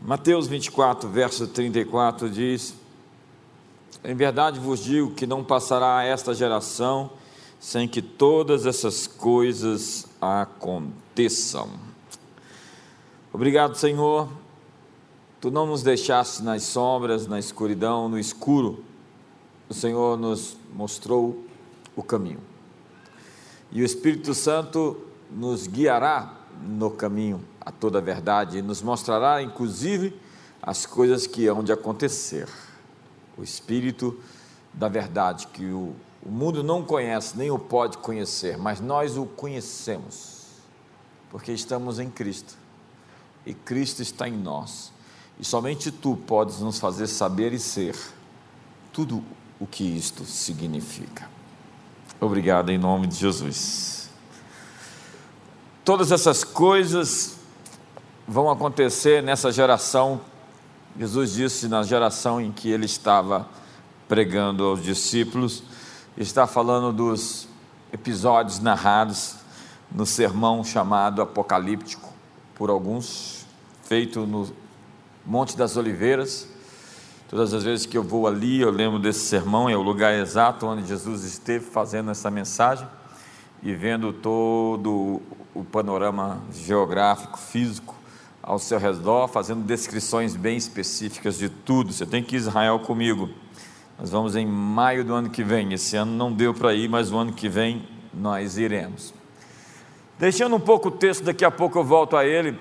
Mateus 24, verso 34 diz: Em verdade vos digo que não passará esta geração sem que todas essas coisas aconteçam. Obrigado, Senhor. Tu não nos deixaste nas sombras, na escuridão, no escuro. O Senhor nos mostrou o caminho. E o Espírito Santo nos guiará no caminho a toda a verdade e nos mostrará, inclusive, as coisas que hão de acontecer. O Espírito da verdade, que o, o mundo não conhece, nem o pode conhecer, mas nós o conhecemos, porque estamos em Cristo e Cristo está em nós. E somente tu podes nos fazer saber e ser tudo o que isto significa. Obrigado em nome de Jesus. Todas essas coisas vão acontecer nessa geração. Jesus disse na geração em que ele estava pregando aos discípulos, está falando dos episódios narrados no sermão chamado Apocalíptico, por alguns, feito no Monte das Oliveiras. Todas as vezes que eu vou ali, eu lembro desse sermão, é o lugar exato onde Jesus esteve fazendo essa mensagem e vendo todo o panorama geográfico, físico ao seu redor, fazendo descrições bem específicas de tudo. Você tem que ir Israel comigo. Nós vamos em maio do ano que vem. Esse ano não deu para ir, mas o ano que vem nós iremos. Deixando um pouco o texto, daqui a pouco eu volto a ele.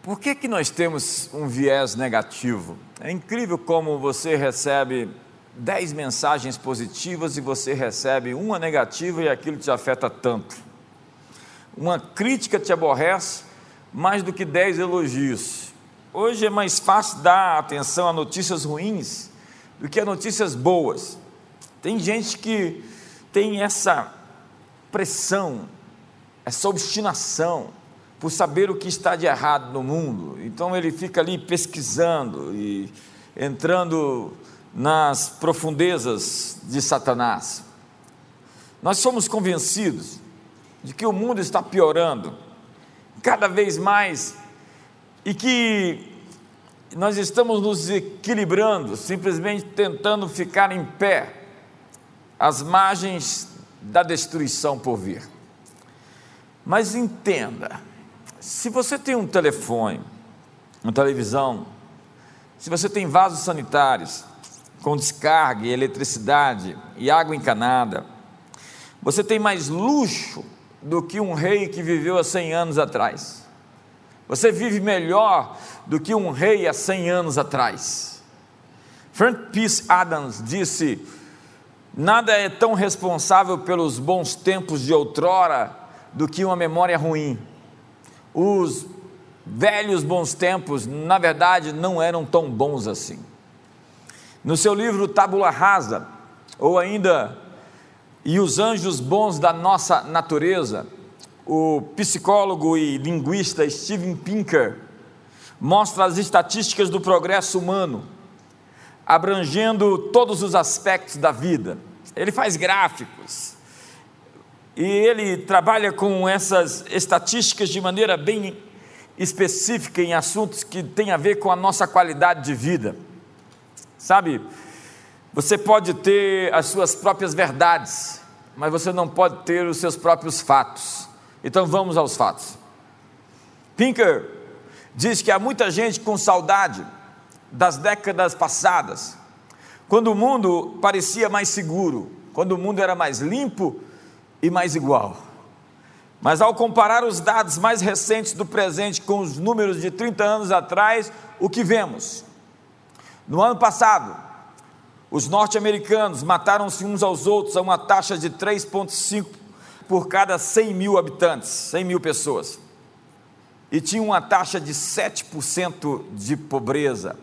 Por que, que nós temos um viés negativo? É incrível como você recebe dez mensagens positivas e você recebe uma negativa e aquilo te afeta tanto. Uma crítica te aborrece mais do que dez elogios. Hoje é mais fácil dar atenção a notícias ruins do que a notícias boas. Tem gente que tem essa pressão, essa obstinação por saber o que está de errado no mundo. Então ele fica ali pesquisando e entrando nas profundezas de Satanás. Nós somos convencidos de que o mundo está piorando cada vez mais e que nós estamos nos equilibrando, simplesmente tentando ficar em pé às margens da destruição por vir. Mas entenda, se você tem um telefone, uma televisão, se você tem vasos sanitários com descarga, eletricidade e água encanada, você tem mais luxo do que um rei que viveu há 100 anos atrás. Você vive melhor do que um rei há 100 anos atrás. Frank Peace Adams disse: Nada é tão responsável pelos bons tempos de outrora do que uma memória ruim. Os velhos bons tempos, na verdade, não eram tão bons assim. No seu livro Tábula Rasa, ou ainda e os anjos bons da nossa natureza, o psicólogo e linguista Steven Pinker mostra as estatísticas do progresso humano, abrangendo todos os aspectos da vida. Ele faz gráficos e ele trabalha com essas estatísticas de maneira bem específica em assuntos que têm a ver com a nossa qualidade de vida. Sabe, você pode ter as suas próprias verdades, mas você não pode ter os seus próprios fatos. Então vamos aos fatos. Pinker diz que há muita gente com saudade das décadas passadas, quando o mundo parecia mais seguro, quando o mundo era mais limpo e mais igual. Mas ao comparar os dados mais recentes do presente com os números de 30 anos atrás, o que vemos? No ano passado, os norte-americanos mataram-se uns aos outros a uma taxa de 3,5 por cada 100 mil habitantes, 100 mil pessoas. E tinham uma taxa de 7% de pobreza,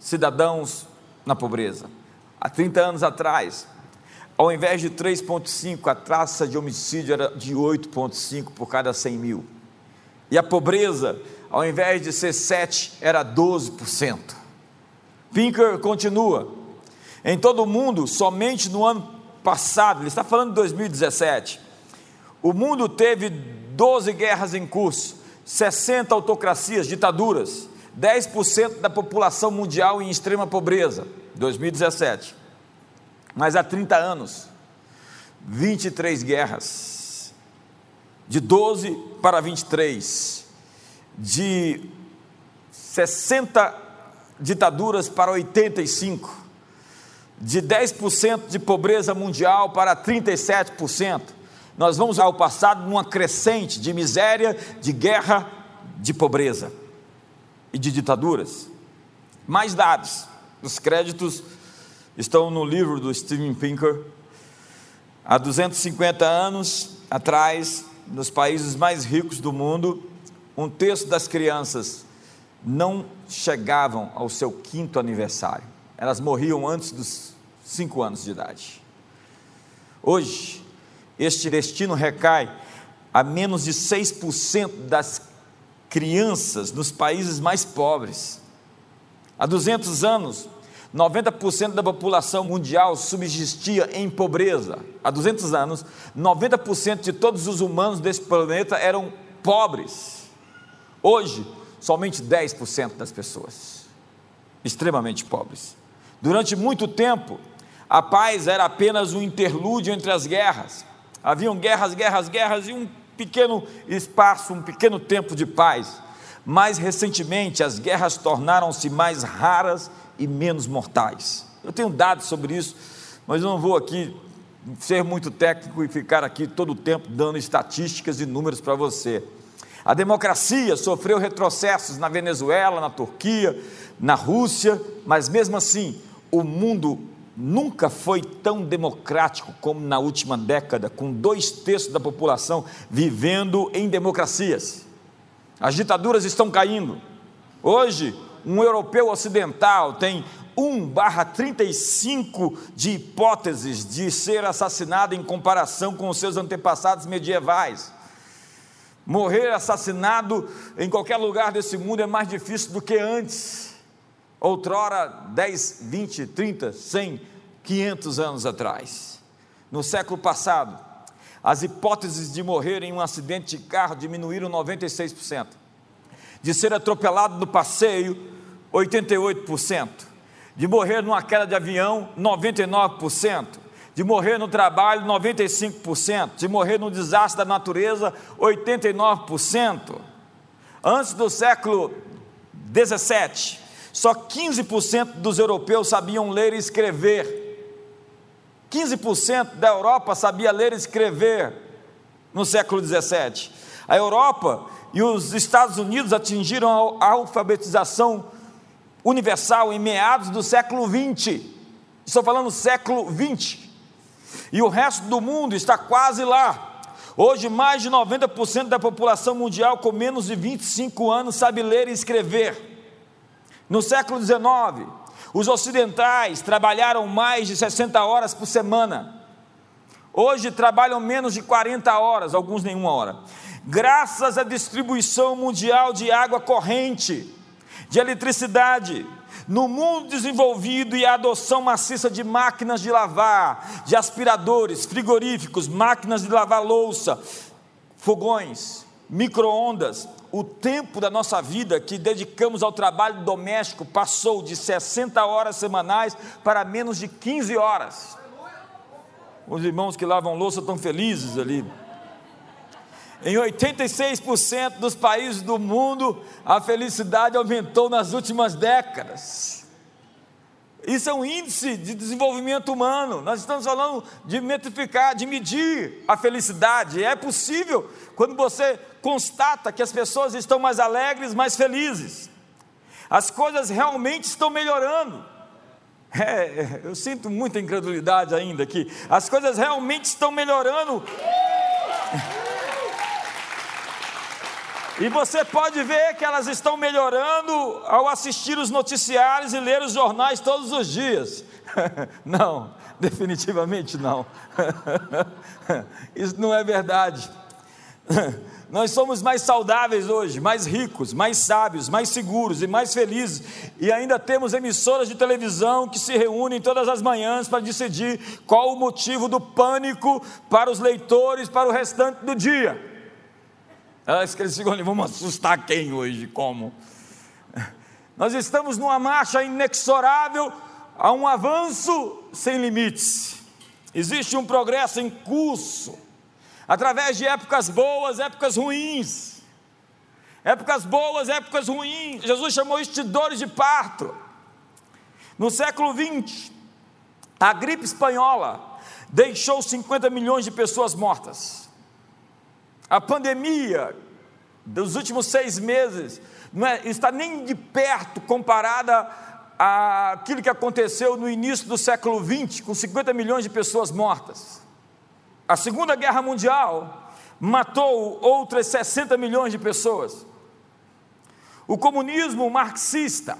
cidadãos na pobreza. Há 30 anos atrás, ao invés de 3,5, a taxa de homicídio era de 8,5 por cada 100 mil. E a pobreza, ao invés de ser 7, era 12%. Pinker continua. Em todo o mundo, somente no ano passado, ele está falando de 2017, o mundo teve 12 guerras em curso, 60 autocracias, ditaduras, 10% da população mundial em extrema pobreza, 2017. Mas há 30 anos, 23 guerras, de 12 para 23, de 60 ditaduras para 85, de 10% de pobreza mundial para 37%. Nós vamos ao passado numa crescente de miséria, de guerra, de pobreza e de ditaduras. Mais dados, os créditos estão no livro do Steven Pinker. Há 250 anos atrás, nos países mais ricos do mundo, um terço das crianças não chegavam ao seu quinto aniversário. Elas morriam antes dos cinco anos de idade. Hoje, este destino recai a menos de 6% das crianças nos países mais pobres. Há 200 anos, 90% da população mundial subsistia em pobreza. Há 200 anos, 90% de todos os humanos desse planeta eram pobres. Hoje, somente 10% das pessoas, extremamente pobres. Durante muito tempo, a paz era apenas um interlúdio entre as guerras. Haviam guerras, guerras, guerras e um pequeno espaço, um pequeno tempo de paz. Mais recentemente, as guerras tornaram-se mais raras e menos mortais. Eu tenho dados sobre isso, mas não vou aqui ser muito técnico e ficar aqui todo o tempo dando estatísticas e números para você. A democracia sofreu retrocessos na Venezuela, na Turquia, na Rússia, mas mesmo assim, o mundo nunca foi tão democrático como na última década, com dois terços da população vivendo em democracias. As ditaduras estão caindo. Hoje, um europeu ocidental tem 1 barra 35 de hipóteses de ser assassinado em comparação com os seus antepassados medievais. Morrer assassinado em qualquer lugar desse mundo é mais difícil do que antes. Outrora, 10, 20, 30, 100, 500 anos atrás. No século passado, as hipóteses de morrer em um acidente de carro diminuíram 96%. De ser atropelado no passeio, 88%. De morrer numa queda de avião, 99%. De morrer no trabalho, 95%. De morrer num desastre da natureza, 89%. Antes do século 17, só 15% dos europeus sabiam ler e escrever. 15% da Europa sabia ler e escrever no século 17. A Europa e os Estados Unidos atingiram a alfabetização universal em meados do século 20. Estou falando século 20. E o resto do mundo está quase lá. Hoje, mais de 90% da população mundial com menos de 25 anos sabe ler e escrever. No século XIX, os ocidentais trabalharam mais de 60 horas por semana. Hoje trabalham menos de 40 horas, alguns nenhuma hora. Graças à distribuição mundial de água corrente, de eletricidade, no mundo desenvolvido e a adoção maciça de máquinas de lavar, de aspiradores, frigoríficos, máquinas de lavar louça, fogões, microondas, o tempo da nossa vida que dedicamos ao trabalho doméstico passou de 60 horas semanais para menos de 15 horas. Os irmãos que lavam louça estão felizes ali. Em 86% dos países do mundo, a felicidade aumentou nas últimas décadas. Isso é um índice de desenvolvimento humano. Nós estamos falando de metrificar, de medir a felicidade. É possível quando você constata que as pessoas estão mais alegres, mais felizes. As coisas realmente estão melhorando. É, eu sinto muita incredulidade ainda aqui. As coisas realmente estão melhorando. E você pode ver que elas estão melhorando ao assistir os noticiários e ler os jornais todos os dias. Não, definitivamente não. Isso não é verdade. Nós somos mais saudáveis hoje, mais ricos, mais sábios, mais seguros e mais felizes. E ainda temos emissoras de televisão que se reúnem todas as manhãs para decidir qual o motivo do pânico para os leitores para o restante do dia. Elas que ali, vamos assustar quem hoje? Como? Nós estamos numa marcha inexorável a um avanço sem limites. Existe um progresso em curso, através de épocas boas, épocas ruins. Épocas boas, épocas ruins. Jesus chamou isso de dores de parto. No século XX, a gripe espanhola deixou 50 milhões de pessoas mortas. A pandemia dos últimos seis meses não é, está nem de perto comparada àquilo que aconteceu no início do século XX, com 50 milhões de pessoas mortas. A Segunda Guerra Mundial matou outras 60 milhões de pessoas. O comunismo marxista,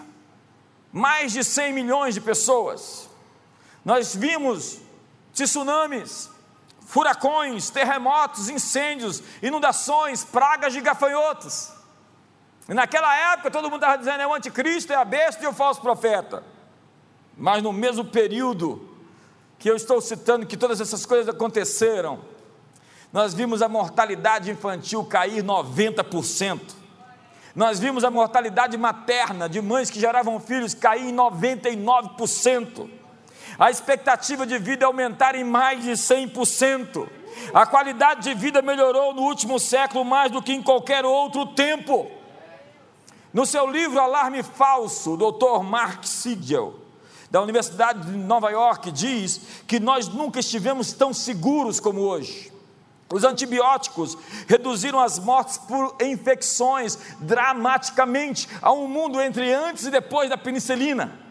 mais de 100 milhões de pessoas. Nós vimos tsunamis, furacões, terremotos, incêndios, inundações, pragas de gafanhotos. E naquela época todo mundo estava dizendo é o anticristo, é a besta e o falso profeta. Mas no mesmo período que eu estou citando que todas essas coisas aconteceram, nós vimos a mortalidade infantil cair 90%. Nós vimos a mortalidade materna de mães que geravam filhos cair em 99%. A expectativa de vida aumentar em mais de 100%. A qualidade de vida melhorou no último século mais do que em qualquer outro tempo. No seu livro Alarme Falso, o Dr. Mark Siegel, da Universidade de Nova York, diz que nós nunca estivemos tão seguros como hoje. Os antibióticos reduziram as mortes por infecções dramaticamente. Há um mundo entre antes e depois da penicilina.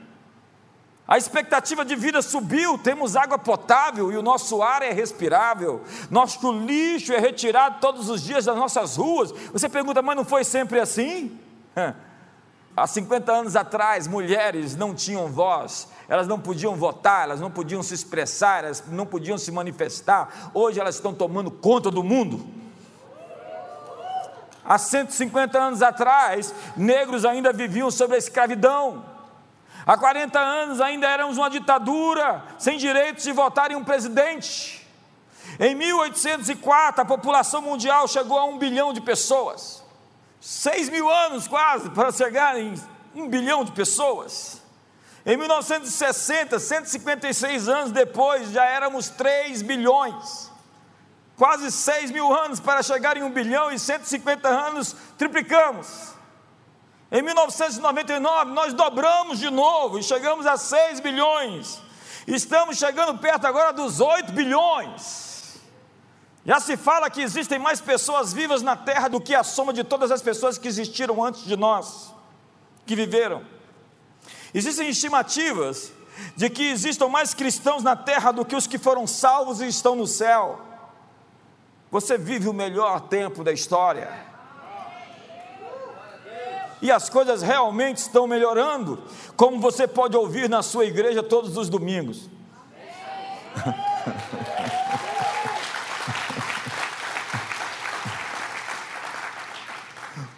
A expectativa de vida subiu, temos água potável e o nosso ar é respirável. Nosso lixo é retirado todos os dias das nossas ruas. Você pergunta, mas não foi sempre assim? Há 50 anos atrás, mulheres não tinham voz, elas não podiam votar, elas não podiam se expressar, elas não podiam se manifestar. Hoje elas estão tomando conta do mundo. Há 150 anos atrás, negros ainda viviam sob a escravidão. Há 40 anos ainda éramos uma ditadura, sem direitos de votar em um presidente. Em 1804, a população mundial chegou a um bilhão de pessoas seis mil anos quase para chegar em um bilhão de pessoas. Em 1960, 156 anos depois, já éramos 3 bilhões. Quase 6 mil anos para chegar em 1 bilhão e 150 anos triplicamos. Em 1999, nós dobramos de novo e chegamos a 6 bilhões. Estamos chegando perto agora dos 8 bilhões. Já se fala que existem mais pessoas vivas na terra do que a soma de todas as pessoas que existiram antes de nós, que viveram. Existem estimativas de que existam mais cristãos na terra do que os que foram salvos e estão no céu. Você vive o melhor tempo da história. E as coisas realmente estão melhorando, como você pode ouvir na sua igreja todos os domingos.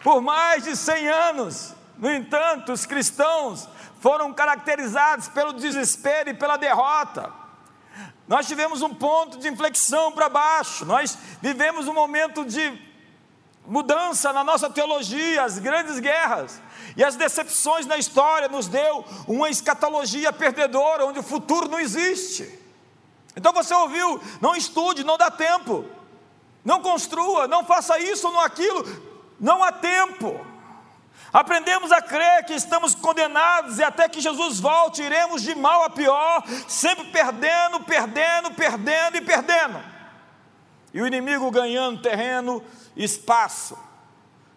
por mais de 100 anos. No entanto, os cristãos foram caracterizados pelo desespero e pela derrota. Nós tivemos um ponto de inflexão para baixo, nós vivemos um momento de mudança na nossa teologia, as grandes guerras e as decepções na história nos deu uma escatologia perdedora, onde o futuro não existe. Então você ouviu, não estude, não dá tempo, não construa, não faça isso ou não aquilo, não há tempo. Aprendemos a crer que estamos condenados e até que Jesus volte, iremos de mal a pior, sempre perdendo, perdendo, perdendo e perdendo. E o inimigo ganhando terreno, espaço.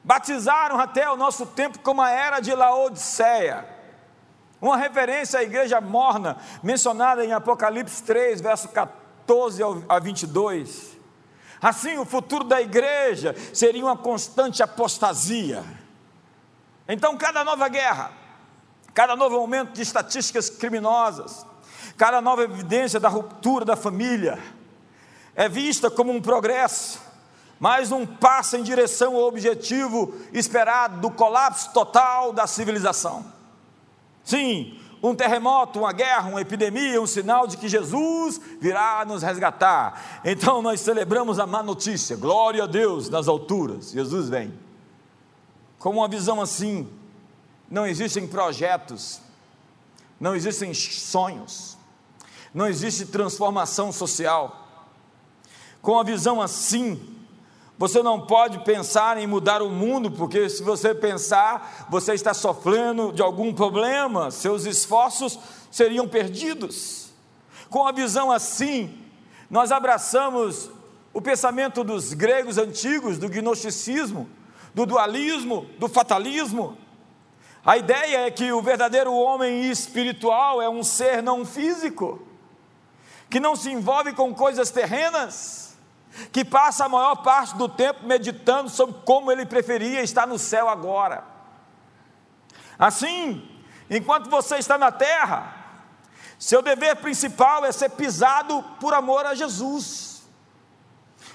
Batizaram até o nosso tempo como a era de Laodiceia. Uma referência à igreja morna, mencionada em Apocalipse 3, verso 14 a 22. Assim, o futuro da igreja seria uma constante apostasia. Então, cada nova guerra, cada novo aumento de estatísticas criminosas, cada nova evidência da ruptura da família, é vista como um progresso, mais um passo em direção ao objetivo esperado do colapso total da civilização. Sim, um terremoto, uma guerra, uma epidemia, um sinal de que Jesus virá nos resgatar. Então nós celebramos a má notícia, glória a Deus nas alturas, Jesus vem. Com uma visão assim, não existem projetos, não existem sonhos, não existe transformação social. Com a visão assim, você não pode pensar em mudar o mundo, porque se você pensar, você está sofrendo de algum problema, seus esforços seriam perdidos. Com a visão assim, nós abraçamos o pensamento dos gregos antigos, do gnosticismo, do dualismo, do fatalismo. A ideia é que o verdadeiro homem espiritual é um ser não físico, que não se envolve com coisas terrenas, que passa a maior parte do tempo meditando sobre como ele preferia estar no céu agora. Assim, enquanto você está na terra, seu dever principal é ser pisado por amor a Jesus.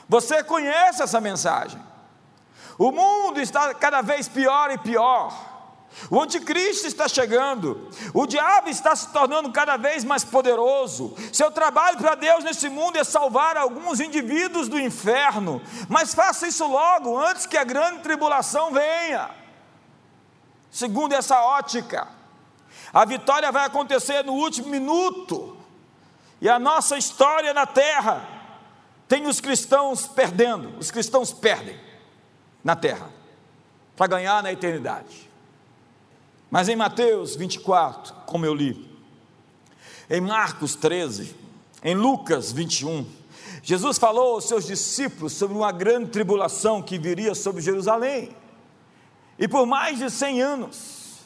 Você conhece essa mensagem. O mundo está cada vez pior e pior. O anticristo está chegando, o diabo está se tornando cada vez mais poderoso. Seu trabalho para Deus nesse mundo é salvar alguns indivíduos do inferno, mas faça isso logo, antes que a grande tribulação venha. Segundo essa ótica, a vitória vai acontecer no último minuto, e a nossa história na terra tem os cristãos perdendo, os cristãos perdem na terra, para ganhar na eternidade. Mas em Mateus 24, como eu li, em Marcos 13, em Lucas 21, Jesus falou aos seus discípulos sobre uma grande tribulação que viria sobre Jerusalém. E por mais de 100 anos,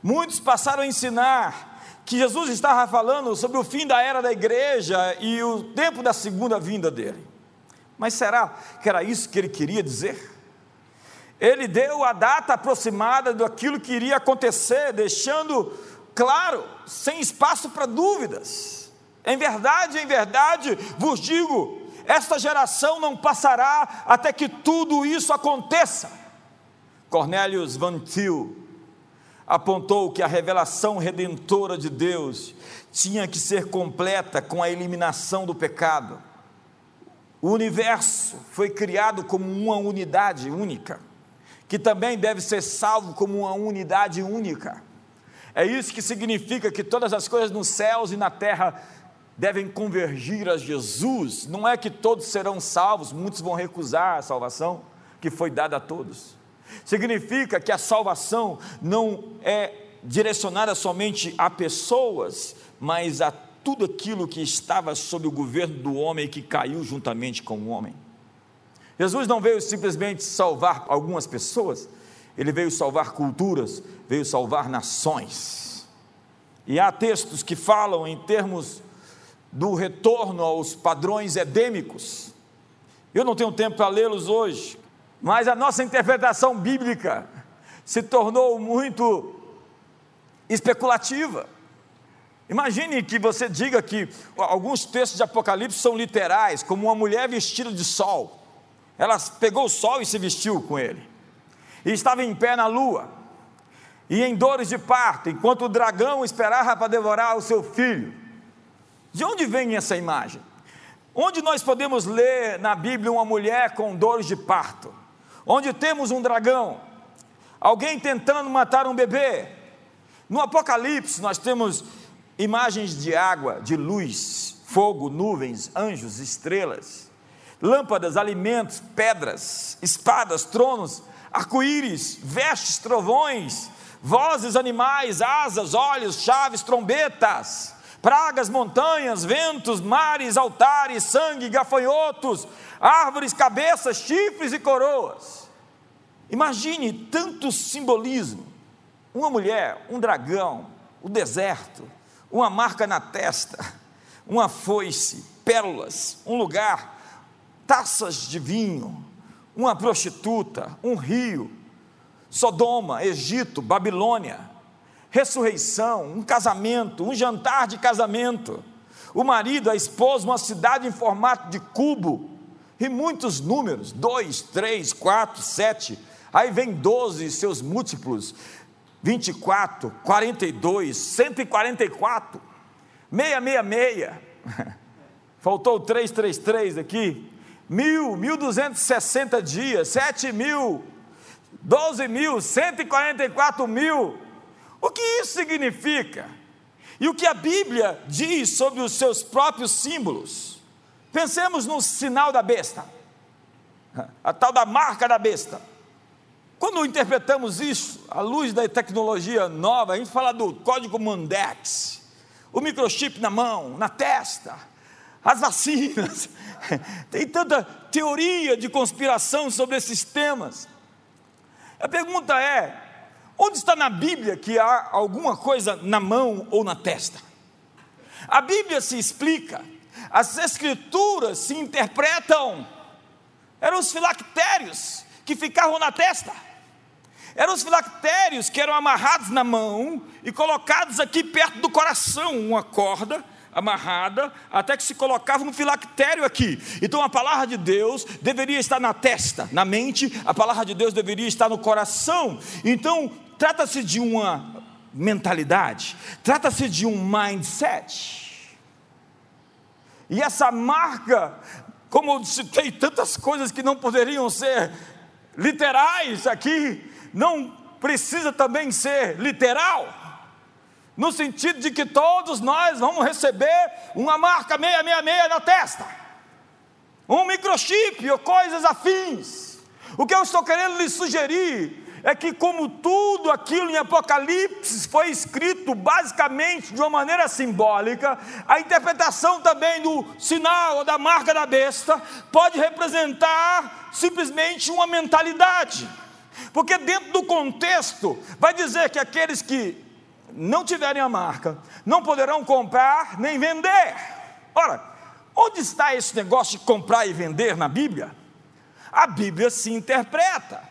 muitos passaram a ensinar que Jesus estava falando sobre o fim da era da igreja e o tempo da segunda vinda dele. Mas será que era isso que ele queria dizer? Ele deu a data aproximada daquilo que iria acontecer, deixando claro, sem espaço para dúvidas. Em verdade, em verdade, vos digo: esta geração não passará até que tudo isso aconteça. Cornélios Van Til apontou que a revelação redentora de Deus tinha que ser completa com a eliminação do pecado. O universo foi criado como uma unidade única que também deve ser salvo como uma unidade única. É isso que significa que todas as coisas nos céus e na terra devem convergir a Jesus. Não é que todos serão salvos, muitos vão recusar a salvação que foi dada a todos. Significa que a salvação não é direcionada somente a pessoas, mas a tudo aquilo que estava sob o governo do homem e que caiu juntamente com o homem. Jesus não veio simplesmente salvar algumas pessoas, ele veio salvar culturas, veio salvar nações. E há textos que falam em termos do retorno aos padrões edêmicos. Eu não tenho tempo para lê-los hoje, mas a nossa interpretação bíblica se tornou muito especulativa. Imagine que você diga que alguns textos de Apocalipse são literais, como uma mulher vestida de sol. Ela pegou o sol e se vestiu com ele. E estava em pé na lua, e em dores de parto, enquanto o dragão esperava para devorar o seu filho. De onde vem essa imagem? Onde nós podemos ler na Bíblia uma mulher com dores de parto? Onde temos um dragão? Alguém tentando matar um bebê? No Apocalipse, nós temos imagens de água, de luz, fogo, nuvens, anjos, estrelas lâmpadas, alimentos, pedras, espadas, tronos, arco-íris, vestes, trovões, vozes, animais, asas, olhos, chaves, trombetas, pragas, montanhas, ventos, mares, altares, sangue, gafanhotos, árvores, cabeças, chifres e coroas. Imagine tanto simbolismo: uma mulher, um dragão, o deserto, uma marca na testa, uma foice, pérolas, um lugar taças de vinho, uma prostituta, um rio, Sodoma, Egito, Babilônia, ressurreição, um casamento, um jantar de casamento, o marido, a esposa, uma cidade em formato de cubo, e muitos números, dois, três, quatro, sete, aí vem doze seus múltiplos, 24, 42, 144, 666, faltou 333 aqui, mil, mil duzentos sessenta dias, sete mil, 12 mil, 144 mil. O que isso significa? E o que a Bíblia diz sobre os seus próprios símbolos? Pensemos no sinal da besta, a tal da marca da besta. Quando interpretamos isso à luz da tecnologia nova, a gente fala do código Mandex, o microchip na mão, na testa, as vacinas. Tem tanta teoria de conspiração sobre esses temas. A pergunta é: onde está na Bíblia que há alguma coisa na mão ou na testa? A Bíblia se explica, as Escrituras se interpretam. Eram os filactérios que ficavam na testa. Eram os filactérios que eram amarrados na mão e colocados aqui perto do coração, uma corda amarrada, até que se colocava um filactério aqui. Então a palavra de Deus deveria estar na testa, na mente, a palavra de Deus deveria estar no coração. Então, trata-se de uma mentalidade, trata-se de um mindset. E essa marca, como eu citei tantas coisas que não poderiam ser literais aqui, não precisa também ser literal, no sentido de que todos nós vamos receber uma marca 666 na testa, um microchip ou coisas afins. O que eu estou querendo lhe sugerir é que, como tudo aquilo em Apocalipse foi escrito basicamente de uma maneira simbólica, a interpretação também do sinal ou da marca da besta pode representar simplesmente uma mentalidade. Porque dentro do contexto, vai dizer que aqueles que não tiverem a marca não poderão comprar nem vender. Ora, onde está esse negócio de comprar e vender na Bíblia? A Bíblia se interpreta.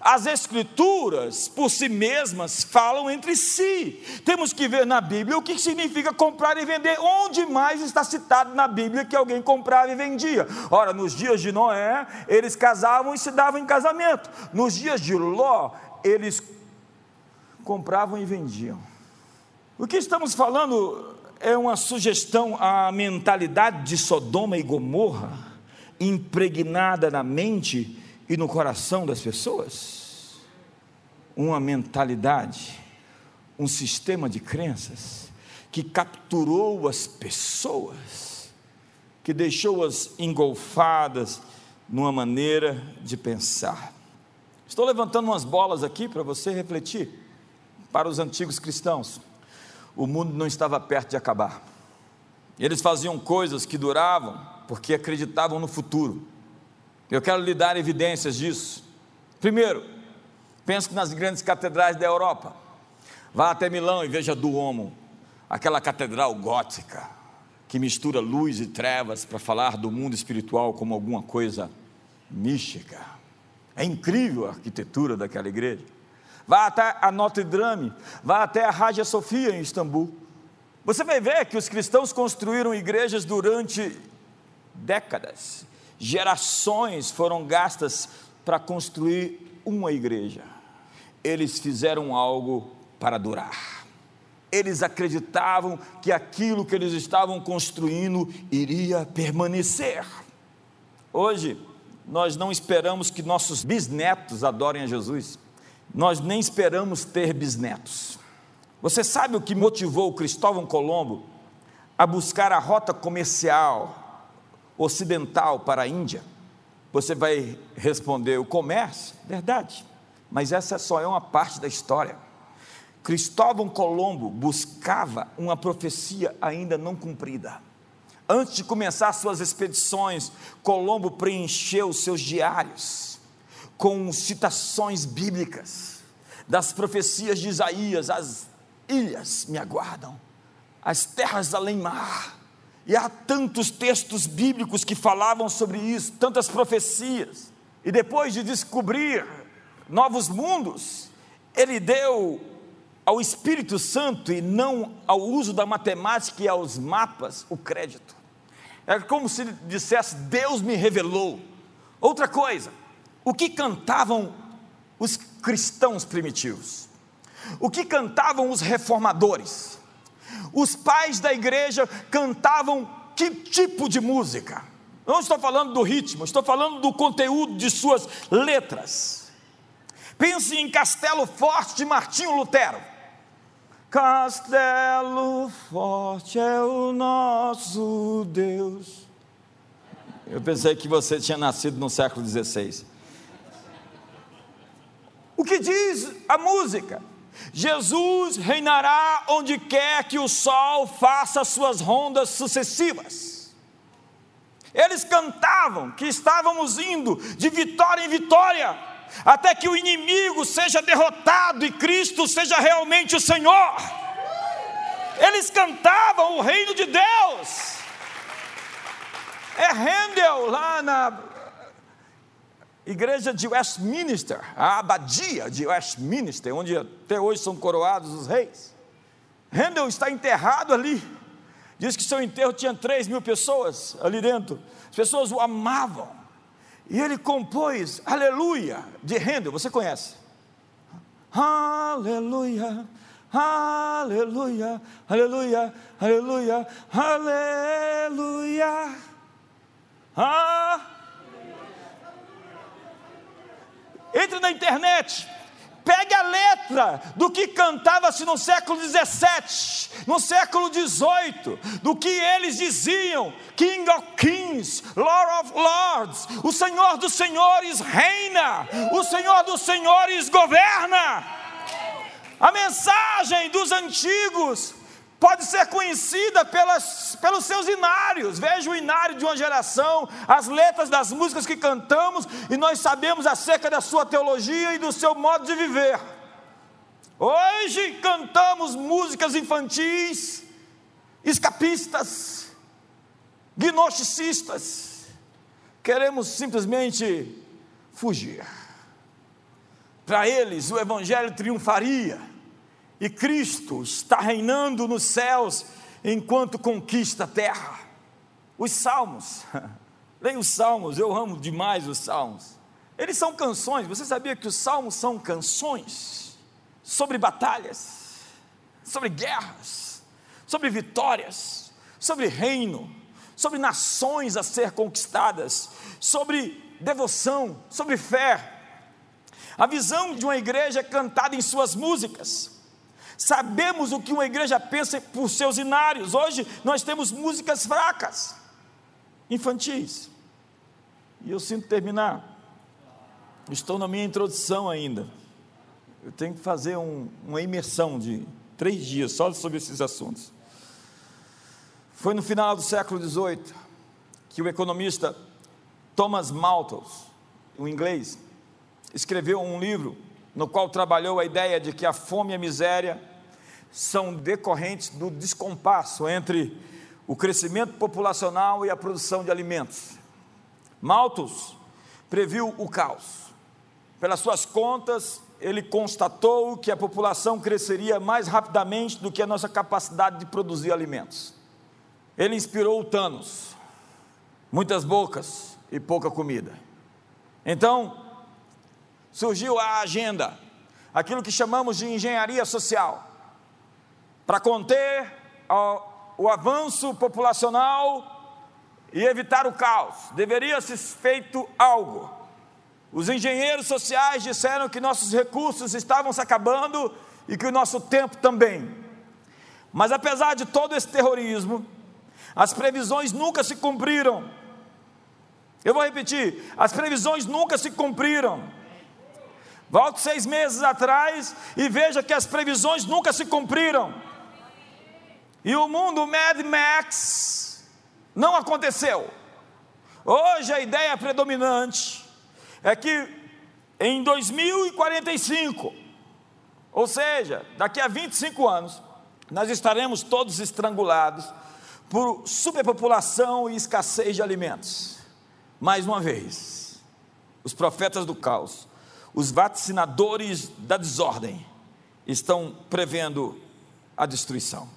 As Escrituras, por si mesmas, falam entre si. Temos que ver na Bíblia o que significa comprar e vender. Onde mais está citado na Bíblia que alguém comprava e vendia? Ora, nos dias de Noé, eles casavam e se davam em casamento. Nos dias de Ló, eles compravam e vendiam. O que estamos falando é uma sugestão à mentalidade de Sodoma e Gomorra, impregnada na mente e no coração das pessoas? Uma mentalidade, um sistema de crenças que capturou as pessoas, que deixou-as engolfadas numa maneira de pensar. Estou levantando umas bolas aqui para você refletir. Para os antigos cristãos, o mundo não estava perto de acabar. Eles faziam coisas que duravam porque acreditavam no futuro. Eu quero lhe dar evidências disso. Primeiro, pense nas grandes catedrais da Europa. Vá até Milão e veja Duomo, aquela catedral gótica que mistura luz e trevas para falar do mundo espiritual como alguma coisa mística. É incrível a arquitetura daquela igreja. Vá até a Notre Dame, vá até a Hagia Sofia em Istambul. Você vai ver que os cristãos construíram igrejas durante décadas gerações foram gastas para construir uma igreja. Eles fizeram algo para durar. Eles acreditavam que aquilo que eles estavam construindo iria permanecer. Hoje, nós não esperamos que nossos bisnetos adorem a Jesus, nós nem esperamos ter bisnetos. Você sabe o que motivou Cristóvão Colombo a buscar a rota comercial ocidental para a Índia, você vai responder o comércio, verdade, mas essa só é uma parte da história. Cristóvão Colombo buscava uma profecia ainda não cumprida. Antes de começar suas expedições, Colombo preencheu seus diários com citações bíblicas das profecias de Isaías: as ilhas me aguardam, as terras além mar e há tantos textos bíblicos que falavam sobre isso, tantas profecias. E depois de descobrir novos mundos, ele deu ao Espírito Santo e não ao uso da matemática e aos mapas o crédito. É como se dissesse: Deus me revelou. Outra coisa, o que cantavam os cristãos primitivos? O que cantavam os reformadores? Os pais da igreja cantavam que tipo de música? Não estou falando do ritmo, estou falando do conteúdo de suas letras. Pense em Castelo Forte de Martinho Lutero. Castelo forte é o nosso Deus. Eu pensei que você tinha nascido no século XVI. O que diz a música? Jesus reinará onde quer que o sol faça suas rondas sucessivas. Eles cantavam que estávamos indo de vitória em vitória, até que o inimigo seja derrotado e Cristo seja realmente o Senhor. Eles cantavam o reino de Deus. É Handel lá na igreja de Westminster, a abadia de Westminster, onde até hoje são coroados os reis. Handel está enterrado ali. Diz que seu enterro tinha 3 mil pessoas ali dentro. As pessoas o amavam. E ele compôs Aleluia de Handel, você conhece? Aleluia, aleluia, aleluia, aleluia, aleluia. Ah, Entre na internet, pegue a letra do que cantava-se no século 17, no século 18, do que eles diziam: King of Kings, Lord of Lords, o Senhor dos Senhores reina, o Senhor dos Senhores governa. A mensagem dos antigos pode ser conhecida pelas, pelos seus inários. Veja o inário de uma geração, as letras das músicas que cantamos, e nós sabemos acerca da sua teologia e do seu modo de viver. Hoje cantamos músicas infantis, escapistas, gnosticistas. Queremos simplesmente fugir. Para eles, o Evangelho triunfaria e Cristo está reinando nos céus enquanto conquista a terra. Os salmos, leia os salmos, eu amo demais os salmos. Eles são canções, você sabia que os salmos são canções sobre batalhas, sobre guerras, sobre vitórias, sobre reino, sobre nações a ser conquistadas, sobre devoção, sobre fé. A visão de uma igreja é cantada em suas músicas. Sabemos o que uma igreja pensa por seus inários. Hoje nós temos músicas fracas, infantis. E eu sinto terminar. Estou na minha introdução ainda. Eu tenho que fazer um, uma imersão de três dias só sobre esses assuntos. Foi no final do século XVIII que o economista Thomas Malthus, o inglês, escreveu um livro no qual trabalhou a ideia de que a fome e a miséria são decorrentes do descompasso entre o crescimento populacional e a produção de alimentos. Malthus previu o caos. Pelas suas contas, ele constatou que a população cresceria mais rapidamente do que a nossa capacidade de produzir alimentos. Ele inspirou o Thanos, muitas bocas e pouca comida. Então, surgiu a agenda, aquilo que chamamos de engenharia social para conter o avanço populacional e evitar o caos. Deveria ser feito algo. Os engenheiros sociais disseram que nossos recursos estavam se acabando e que o nosso tempo também. Mas apesar de todo esse terrorismo, as previsões nunca se cumpriram. Eu vou repetir: as previsões nunca se cumpriram. Volte seis meses atrás e veja que as previsões nunca se cumpriram. E o mundo Mad Max não aconteceu. Hoje a ideia predominante é que em 2045, ou seja, daqui a 25 anos, nós estaremos todos estrangulados por superpopulação e escassez de alimentos. Mais uma vez, os profetas do caos, os vaticinadores da desordem, estão prevendo a destruição.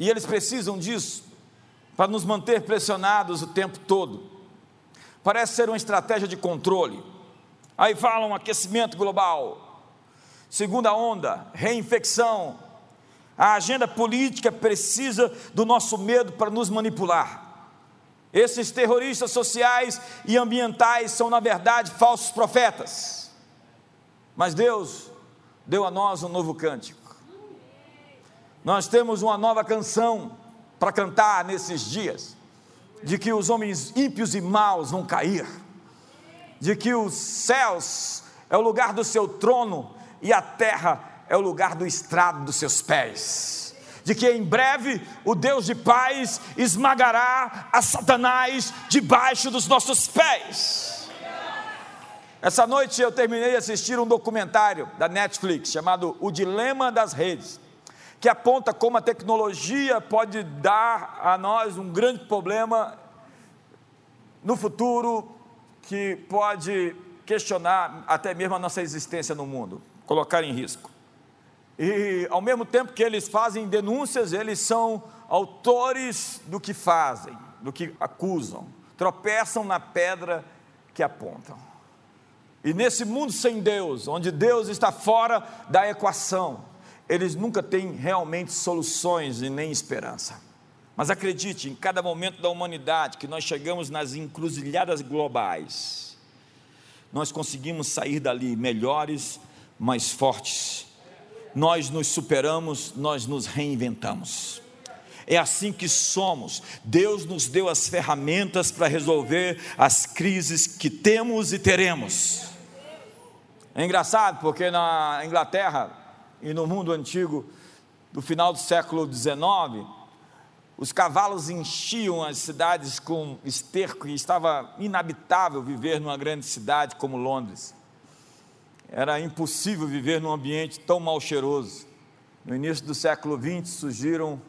E eles precisam disso para nos manter pressionados o tempo todo. Parece ser uma estratégia de controle. Aí falam aquecimento global, segunda onda, reinfecção. A agenda política precisa do nosso medo para nos manipular. Esses terroristas sociais e ambientais são, na verdade, falsos profetas. Mas Deus deu a nós um novo cântico. Nós temos uma nova canção para cantar nesses dias, de que os homens ímpios e maus vão cair, de que os céus é o lugar do seu trono e a terra é o lugar do estrado dos seus pés. De que em breve o Deus de paz esmagará a Satanás debaixo dos nossos pés. Essa noite eu terminei de assistir um documentário da Netflix chamado O Dilema das Redes, que aponta como a tecnologia pode dar a nós um grande problema no futuro que pode questionar até mesmo a nossa existência no mundo, colocar em risco. E ao mesmo tempo que eles fazem denúncias, eles são autores do que fazem, do que acusam, tropeçam na pedra que apontam. E nesse mundo sem Deus, onde Deus está fora da equação, eles nunca têm realmente soluções e nem esperança. Mas acredite, em cada momento da humanidade que nós chegamos nas encruzilhadas globais, nós conseguimos sair dali melhores, mais fortes. Nós nos superamos, nós nos reinventamos. É assim que somos. Deus nos deu as ferramentas para resolver as crises que temos e teremos. É engraçado porque na Inglaterra e no mundo antigo, do final do século XIX, os cavalos enchiam as cidades com esterco e estava inabitável viver numa grande cidade como Londres. Era impossível viver num ambiente tão mal cheiroso. No início do século XX surgiram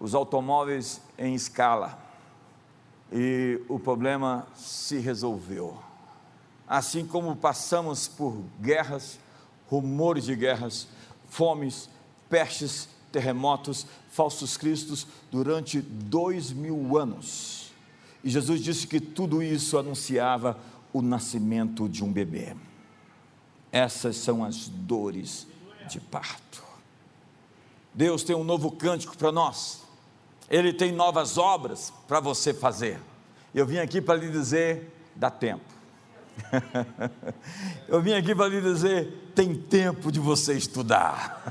os automóveis em escala e o problema se resolveu. Assim como passamos por guerras, rumores de guerras, fomes, pestes, terremotos, falsos cristos durante dois mil anos. E Jesus disse que tudo isso anunciava o nascimento de um bebê. Essas são as dores de parto. Deus tem um novo cântico para nós. Ele tem novas obras para você fazer. Eu vim aqui para lhe dizer: dá tempo. Eu vim aqui para lhe dizer: tem tempo de você estudar.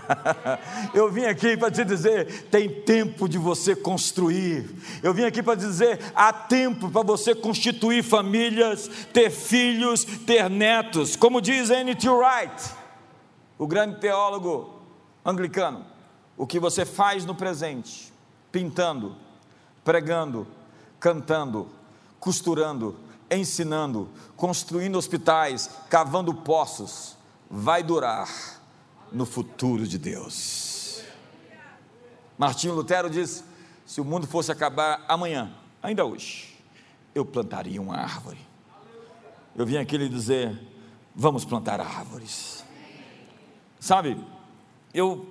Eu vim aqui para te dizer: tem tempo de você construir. Eu vim aqui para dizer: há tempo para você constituir famílias, ter filhos, ter netos. Como diz N.T. Wright, o grande teólogo anglicano: o que você faz no presente, pintando, pregando, cantando, costurando, ensinando, construindo hospitais, cavando poços, vai durar no futuro de Deus. Martinho Lutero diz: se o mundo fosse acabar amanhã, ainda hoje, eu plantaria uma árvore. Eu vim aqui lhe dizer: vamos plantar árvores. Sabe, eu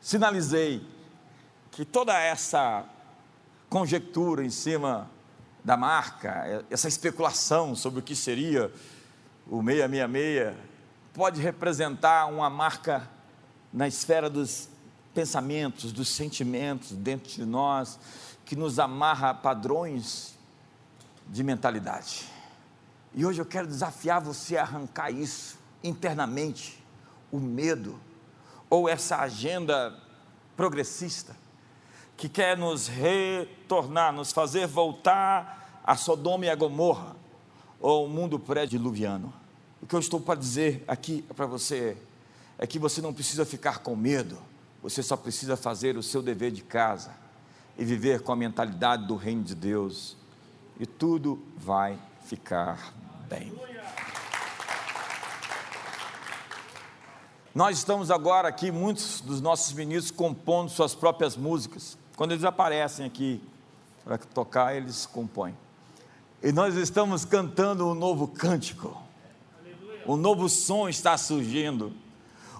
sinalizei que toda essa conjectura em cima da marca, essa especulação sobre o que seria o 666, pode representar uma marca na esfera dos pensamentos, dos sentimentos dentro de nós, que nos amarra a padrões de mentalidade. E hoje eu quero desafiar você a arrancar isso internamente, o medo, ou essa agenda progressista, que quer nos retornar, nos fazer voltar a Sodoma e a Gomorra, ou o mundo pré-diluviano. O que eu estou para dizer aqui para você é que você não precisa ficar com medo, você só precisa fazer o seu dever de casa e viver com a mentalidade do reino de Deus, e tudo vai ficar bem. Nós estamos agora aqui, muitos dos nossos ministros compondo suas próprias músicas. Quando eles aparecem aqui para tocar, eles compõem. E nós estamos cantando um novo cântico. Um novo som está surgindo.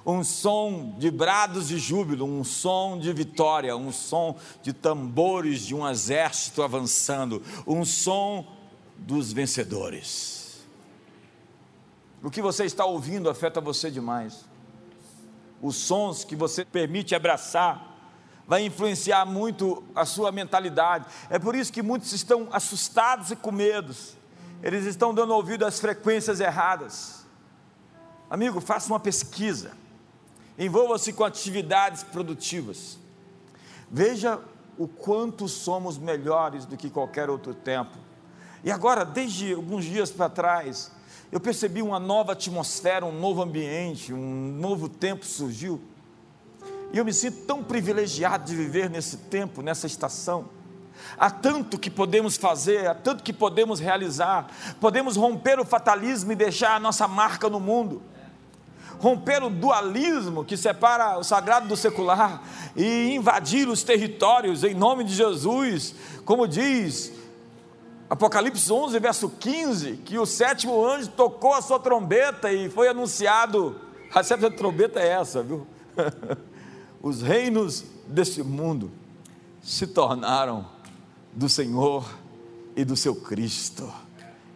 Um som de brados de júbilo, um som de vitória, um som de tambores de um exército avançando, um som dos vencedores. O que você está ouvindo afeta você demais. Os sons que você permite abraçar vai influenciar muito a sua mentalidade. É por isso que muitos estão assustados e com medos. Eles estão dando ouvido às frequências erradas. Amigo, faça uma pesquisa. Envolva-se com atividades produtivas. Veja o quanto somos melhores do que qualquer outro tempo. E agora, desde alguns dias para trás, eu percebi uma nova atmosfera, um novo ambiente, um novo tempo surgiu. E eu me sinto tão privilegiado de viver nesse tempo, nessa estação. Há tanto que podemos fazer, há tanto que podemos realizar. Podemos romper o fatalismo e deixar a nossa marca no mundo. Romper o dualismo que separa o sagrado do secular e invadir os territórios em nome de Jesus, como diz Apocalipse 11, verso 15, que o sétimo anjo tocou a sua trombeta e foi anunciado. A sétima trombeta é essa, viu? Os reinos desse mundo se tornaram do Senhor e do seu Cristo,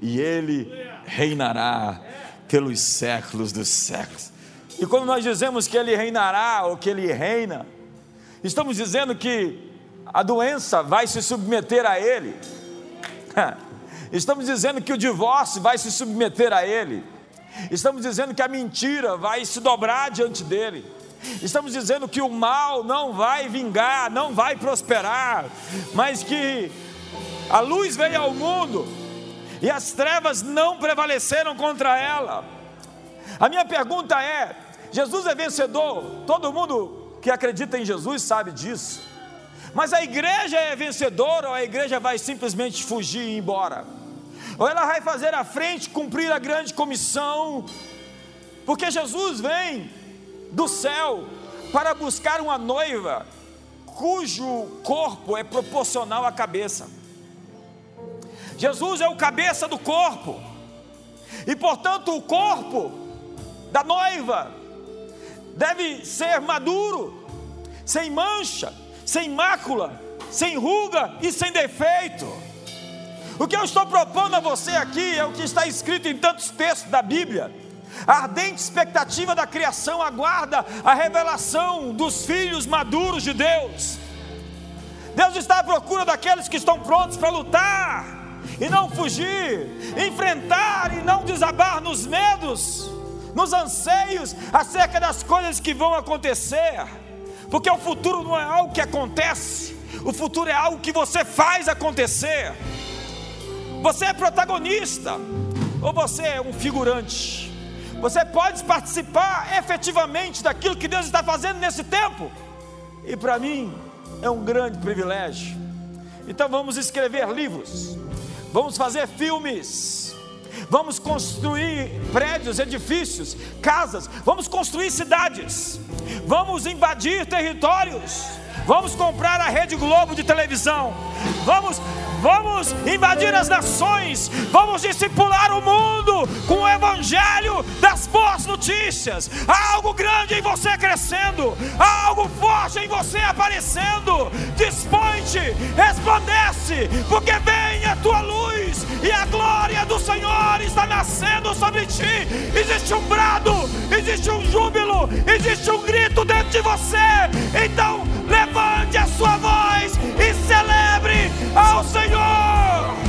e ele reinará pelos séculos dos séculos. E quando nós dizemos que ele reinará ou que ele reina, estamos dizendo que a doença vai se submeter a ele Estamos dizendo que o divórcio vai se submeter a ele. Estamos dizendo que a mentira vai se dobrar diante dele. Estamos dizendo que o mal não vai vingar, não vai prosperar, mas que a luz veio ao mundo e as trevas não prevaleceram contra ela. A minha pergunta é: Jesus é vencedor? Todo mundo que acredita em Jesus sabe disso. Mas a igreja é vencedora ou a igreja vai simplesmente fugir e ir embora? Ou ela vai fazer a frente, cumprir a grande comissão? Porque Jesus vem do céu para buscar uma noiva cujo corpo é proporcional à cabeça. Jesus é o cabeça do corpo. E portanto, o corpo da noiva deve ser maduro, sem mancha, sem mácula, sem ruga e sem defeito. O que eu estou propondo a você aqui é o que está escrito em tantos textos da Bíblia. A ardente expectativa da criação aguarda a revelação dos filhos maduros de Deus. Deus está à procura daqueles que estão prontos para lutar e não fugir, enfrentar e não desabar nos medos, nos anseios acerca das coisas que vão acontecer porque o futuro não é algo que acontece, o futuro é algo que você faz acontecer. Você é protagonista, ou você é um figurante. Você pode participar efetivamente daquilo que Deus está fazendo nesse tempo, e para mim é um grande privilégio. Então vamos escrever livros, vamos fazer filmes, vamos construir prédios, edifícios, casas, vamos construir cidades, vamos invadir territórios, vamos comprar a Rede Globo de televisão, vamos, vamos invadir as nações, vamos discipular o mundo com o evangelho das boas notícias. Há algo grande em você crescendo, há algo forte em você aparecendo. Desponte, resplandece, porque vem a tua luz e a glória do Senhor está nascendo sobre ti. Existe um brado, existe um júbilo, existe um grito dentro de você. Então, levante a sua voz e celebre ao Senhor.